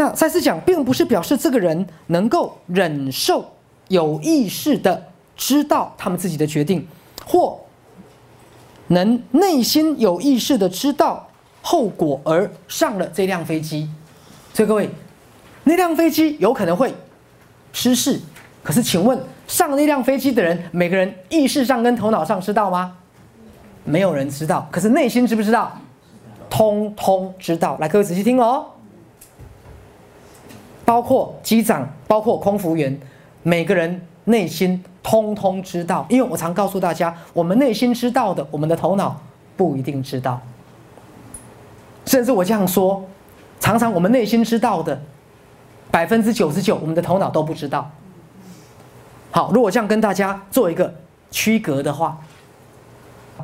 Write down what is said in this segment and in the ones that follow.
那赛斯讲，并不是表示这个人能够忍受有意识的知道他们自己的决定，或能内心有意识的知道后果而上了这辆飞机。所以各位，那辆飞机有可能会失事，可是请问上那辆飞机的人，每个人意识上跟头脑上知道吗？没有人知道，可是内心知不知道？通通知道。来，各位仔细听哦。包括机长，包括空服员，每个人内心通通知道。因为我常告诉大家，我们内心知道的，我们的头脑不一定知道。甚至我这样说，常常我们内心知道的，百分之九十九，我们的头脑都不知道。好，如果这样跟大家做一个区隔的话，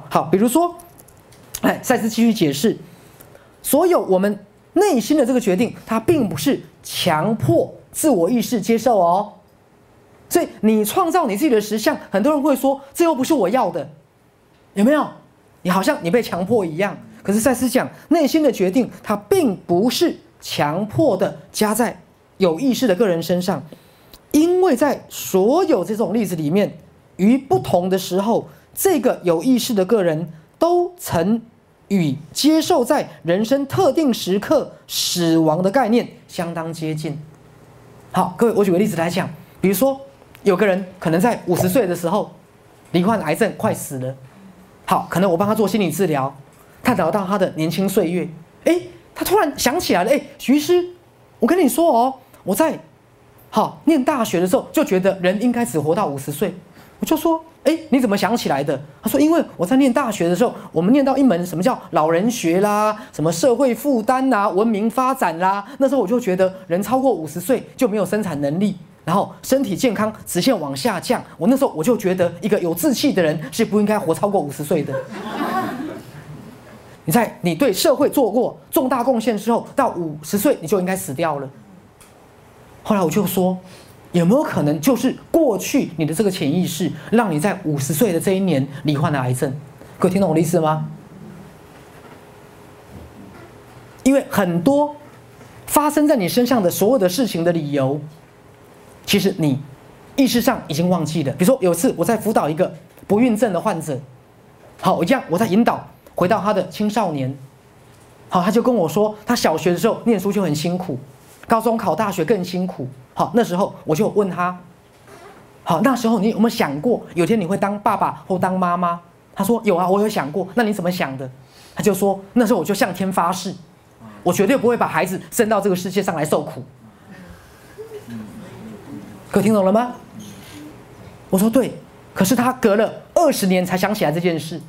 好，比如说，哎，赛斯继续解释，所有我们内心的这个决定，它并不是。强迫自我意识接受哦，所以你创造你自己的实相，很多人会说这又不是我要的，有没有？你好像你被强迫一样。可是赛斯讲，内心的决定它并不是强迫的加在有意识的个人身上，因为在所有这种例子里面，于不同的时候，这个有意识的个人都曾。与接受在人生特定时刻死亡的概念相当接近。好，各位，我举个例子来讲，比如说有个人可能在五十岁的时候罹患癌症，快死了。好，可能我帮他做心理治疗，探讨到他的年轻岁月。哎，他突然想起来了，哎，徐师，我跟你说哦，我在好念大学的时候就觉得人应该只活到五十岁，我就说。哎，你怎么想起来的？他说：“因为我在念大学的时候，我们念到一门什么叫老人学啦，什么社会负担啦，文明发展啦。那时候我就觉得，人超过五十岁就没有生产能力，然后身体健康直线往下降。我那时候我就觉得，一个有志气的人是不应该活超过五十岁的。你在你对社会做过重大贡献之后，到五十岁你就应该死掉了。后来我就说。”有没有可能就是过去你的这个潜意识，让你在五十岁的这一年罹患了癌症？各位听懂我的意思吗？因为很多发生在你身上的所有的事情的理由，其实你意识上已经忘记了。比如说，有次我在辅导一个不孕症的患者，好，我这样我在引导回到他的青少年，好，他就跟我说，他小学的时候念书就很辛苦。高中考大学更辛苦，好，那时候我就问他，好，那时候你有没有想过，有天你会当爸爸或当妈妈？他说有啊，我有想过。那你怎么想的？他就说那时候我就向天发誓，我绝对不会把孩子生到这个世界上来受苦。可听懂了吗？我说对，可是他隔了二十年才想起来这件事，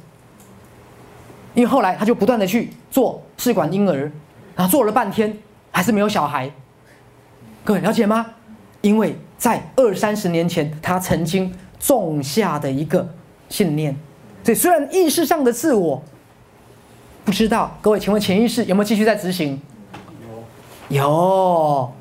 因为后来他就不断的去做试管婴儿，然后做了半天还是没有小孩。各位了解吗？因为在二三十年前，他曾经种下的一个信念，所以虽然意识上的自我不知道，各位，请问潜意识有没有继续在执行？有，有。